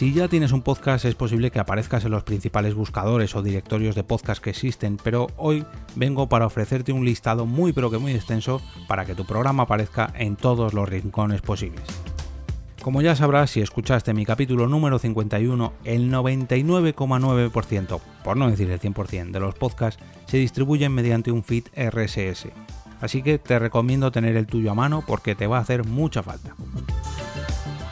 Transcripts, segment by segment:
Si ya tienes un podcast es posible que aparezcas en los principales buscadores o directorios de podcast que existen, pero hoy vengo para ofrecerte un listado muy pero que muy extenso para que tu programa aparezca en todos los rincones posibles. Como ya sabrás, si escuchaste mi capítulo número 51, el 99,9%, por no decir el 100%, de los podcasts se distribuyen mediante un feed RSS. Así que te recomiendo tener el tuyo a mano porque te va a hacer mucha falta.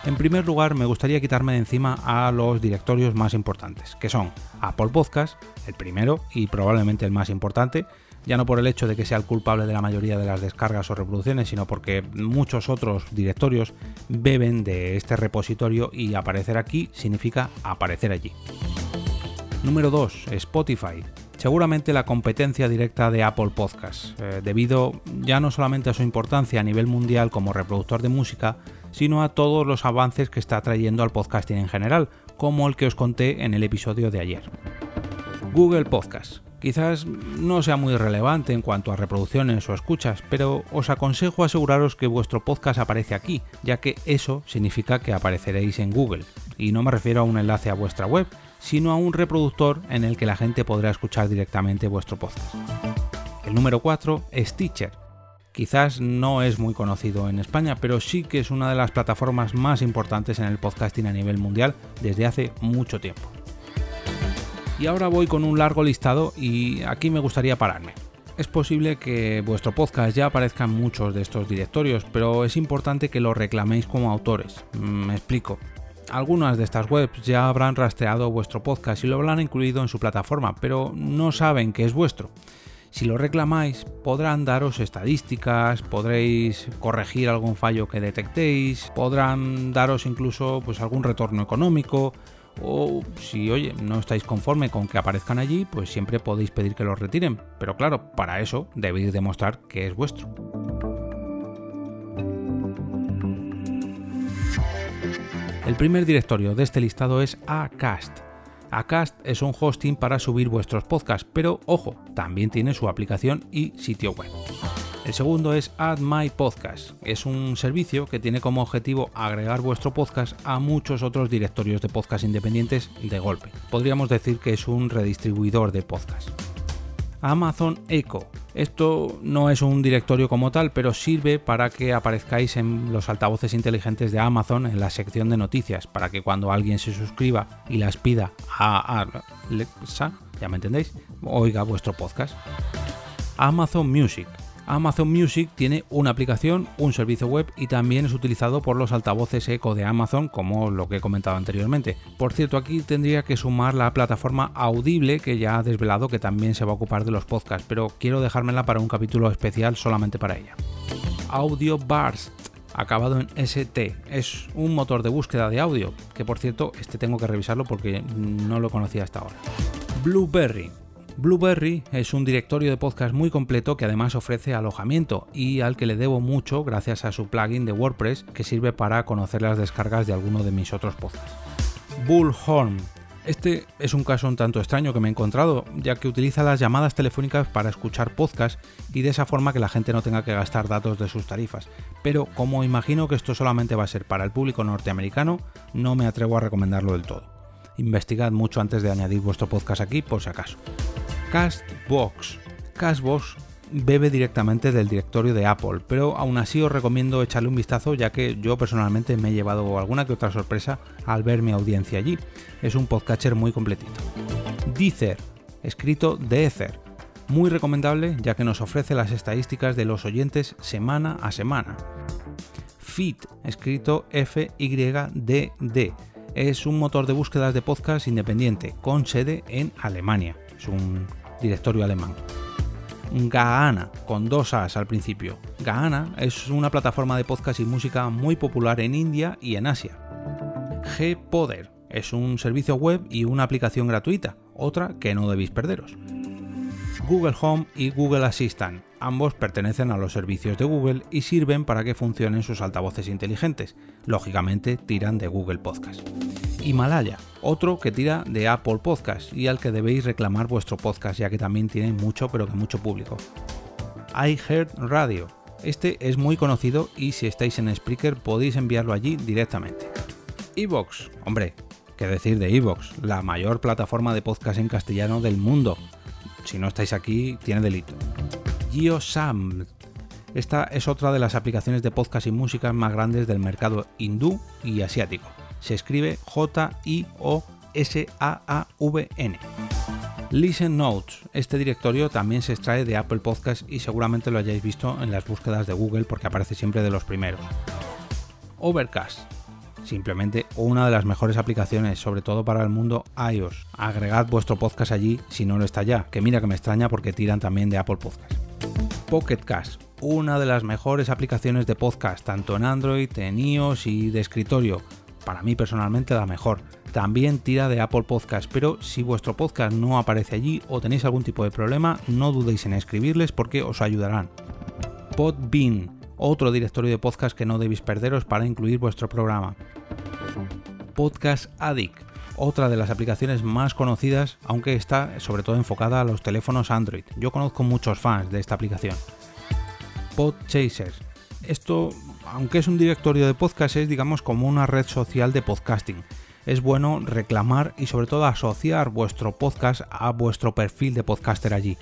En primer lugar, me gustaría quitarme de encima a los directorios más importantes, que son Apple Podcast, el primero y probablemente el más importante, ya no por el hecho de que sea el culpable de la mayoría de las descargas o reproducciones, sino porque muchos otros directorios beben de este repositorio y aparecer aquí significa aparecer allí. Número 2. Spotify. Seguramente la competencia directa de Apple Podcasts, eh, debido ya no solamente a su importancia a nivel mundial como reproductor de música, sino a todos los avances que está trayendo al podcasting en general, como el que os conté en el episodio de ayer. Google Podcast. Quizás no sea muy relevante en cuanto a reproducciones o escuchas, pero os aconsejo aseguraros que vuestro podcast aparece aquí, ya que eso significa que apareceréis en Google. Y no me refiero a un enlace a vuestra web, sino a un reproductor en el que la gente podrá escuchar directamente vuestro podcast. El número 4 es Teacher, Quizás no es muy conocido en España, pero sí que es una de las plataformas más importantes en el podcasting a nivel mundial desde hace mucho tiempo. Y ahora voy con un largo listado y aquí me gustaría pararme. Es posible que vuestro podcast ya aparezca en muchos de estos directorios, pero es importante que lo reclaméis como autores. Mm, me explico. Algunas de estas webs ya habrán rastreado vuestro podcast y lo habrán incluido en su plataforma, pero no saben que es vuestro. Si lo reclamáis, podrán daros estadísticas, podréis corregir algún fallo que detectéis, podrán daros incluso pues, algún retorno económico, o si oye, no estáis conforme con que aparezcan allí, pues siempre podéis pedir que los retiren. Pero claro, para eso debéis demostrar que es vuestro. El primer directorio de este listado es Acast Acast es un hosting para subir vuestros podcasts, pero ojo, también tiene su aplicación y sitio web. El segundo es Add My Podcast. Es un servicio que tiene como objetivo agregar vuestro podcast a muchos otros directorios de podcast independientes de golpe. Podríamos decir que es un redistribuidor de podcast. Amazon Echo. Esto no es un directorio como tal, pero sirve para que aparezcáis en los altavoces inteligentes de Amazon en la sección de noticias, para que cuando alguien se suscriba y las pida a Alexa, ya me entendéis, oiga vuestro podcast. Amazon Music. Amazon Music tiene una aplicación, un servicio web y también es utilizado por los altavoces Echo de Amazon, como lo que he comentado anteriormente. Por cierto, aquí tendría que sumar la plataforma Audible, que ya ha desvelado que también se va a ocupar de los podcasts, pero quiero dejármela para un capítulo especial solamente para ella. Audio Burst acabado en ST. Es un motor de búsqueda de audio, que por cierto, este tengo que revisarlo porque no lo conocía hasta ahora. Blueberry. Blueberry es un directorio de podcast muy completo que además ofrece alojamiento y al que le debo mucho gracias a su plugin de WordPress que sirve para conocer las descargas de alguno de mis otros podcasts. Bullhorn. Este es un caso un tanto extraño que me he encontrado, ya que utiliza las llamadas telefónicas para escuchar podcasts y de esa forma que la gente no tenga que gastar datos de sus tarifas. Pero como imagino que esto solamente va a ser para el público norteamericano, no me atrevo a recomendarlo del todo. Investigad mucho antes de añadir vuestro podcast aquí por si acaso. Castbox. Castbox bebe directamente del directorio de Apple, pero aún así os recomiendo echarle un vistazo ya que yo personalmente me he llevado alguna que otra sorpresa al ver mi audiencia allí. Es un podcatcher muy completito. Deezer, escrito de Ether, muy recomendable ya que nos ofrece las estadísticas de los oyentes semana a semana. Fit, escrito F-Y-D-D, es un motor de búsquedas de podcast independiente con sede en Alemania es un directorio alemán. Gaana, con dos As al principio. Gaana es una plataforma de podcast y música muy popular en India y en Asia. Gpoder es un servicio web y una aplicación gratuita, otra que no debéis perderos. Google Home y Google Assistant. Ambos pertenecen a los servicios de Google y sirven para que funcionen sus altavoces inteligentes. Lógicamente tiran de Google Podcast. Himalaya, otro que tira de Apple Podcast y al que debéis reclamar vuestro podcast ya que también tiene mucho pero que mucho público. iHeart Radio, este es muy conocido y si estáis en Spreaker podéis enviarlo allí directamente. Evox, hombre, qué decir de Evox, la mayor plataforma de podcast en castellano del mundo. Si no estáis aquí, tiene delito. GeoSam. Esta es otra de las aplicaciones de podcast y música más grandes del mercado hindú y asiático. Se escribe J-I-O-S-A-A-V-N. Listen Notes. Este directorio también se extrae de Apple Podcast y seguramente lo hayáis visto en las búsquedas de Google porque aparece siempre de los primeros. Overcast. Simplemente una de las mejores aplicaciones, sobre todo para el mundo iOS. Agregad vuestro podcast allí si no lo está ya, que mira que me extraña porque tiran también de Apple Podcast. Pocket Cast, una de las mejores aplicaciones de podcast, tanto en Android, en iOS y de escritorio. Para mí personalmente la mejor. También tira de Apple Podcast, pero si vuestro podcast no aparece allí o tenéis algún tipo de problema, no dudéis en escribirles porque os ayudarán. Podbean, otro directorio de podcast que no debéis perderos para incluir vuestro programa. Podcast Addict, otra de las aplicaciones más conocidas, aunque está sobre todo enfocada a los teléfonos Android. Yo conozco muchos fans de esta aplicación. Podchaser. Esto, aunque es un directorio de podcast, es digamos como una red social de podcasting. Es bueno reclamar y sobre todo asociar vuestro podcast a vuestro perfil de podcaster allí.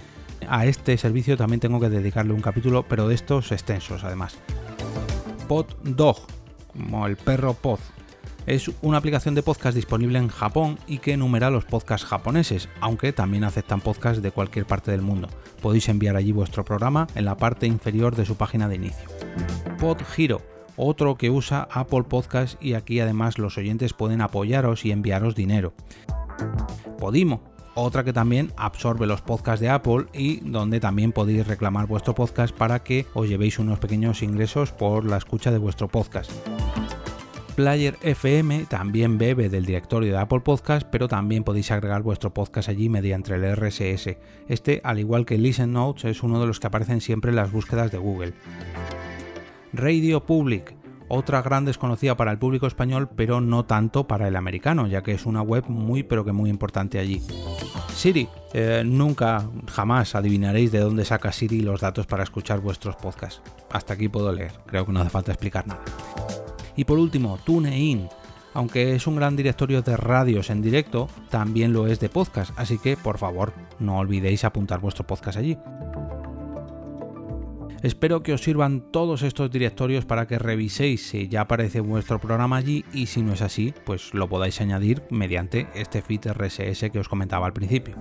A este servicio también tengo que dedicarle un capítulo, pero de estos extensos además. PodDog, como el perro Pod, es una aplicación de podcast disponible en Japón y que enumera los podcasts japoneses, aunque también aceptan podcasts de cualquier parte del mundo. Podéis enviar allí vuestro programa en la parte inferior de su página de inicio. PodHero, otro que usa Apple Podcast y aquí además los oyentes pueden apoyaros y enviaros dinero. Podimo, otra que también absorbe los podcasts de Apple y donde también podéis reclamar vuestro podcast para que os llevéis unos pequeños ingresos por la escucha de vuestro podcast. Player FM también bebe del directorio de Apple Podcast, pero también podéis agregar vuestro podcast allí mediante el RSS. Este, al igual que Listen Notes, es uno de los que aparecen siempre en las búsquedas de Google. Radio Public, otra gran desconocida para el público español, pero no tanto para el americano, ya que es una web muy pero que muy importante allí. Siri, eh, nunca, jamás adivinaréis de dónde saca Siri los datos para escuchar vuestros podcasts. Hasta aquí puedo leer, creo que no hace falta explicar nada. Y por último, TuneIn. Aunque es un gran directorio de radios en directo, también lo es de podcast, así que por favor no olvidéis apuntar vuestro podcast allí. Espero que os sirvan todos estos directorios para que reviséis si ya aparece vuestro programa allí y si no es así, pues lo podáis añadir mediante este feed RSS que os comentaba al principio.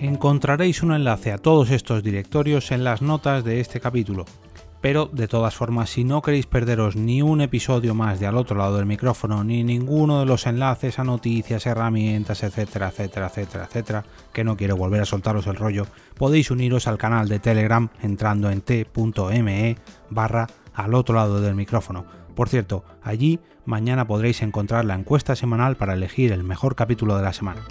Encontraréis un enlace a todos estos directorios en las notas de este capítulo, pero de todas formas, si no queréis perderos ni un episodio más de al otro lado del micrófono, ni ninguno de los enlaces a noticias, herramientas, etcétera, etcétera, etcétera, etcétera, que no quiero volver a soltaros el rollo, podéis uniros al canal de Telegram entrando en t.me barra al otro lado del micrófono. Por cierto, allí mañana podréis encontrar la encuesta semanal para elegir el mejor capítulo de la semana.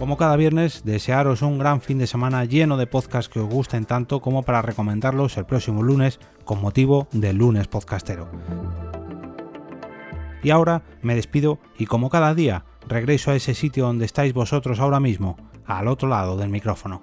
Como cada viernes, desearos un gran fin de semana lleno de podcasts que os gusten tanto como para recomendarlos el próximo lunes con motivo del lunes podcastero. Y ahora me despido y como cada día regreso a ese sitio donde estáis vosotros ahora mismo, al otro lado del micrófono.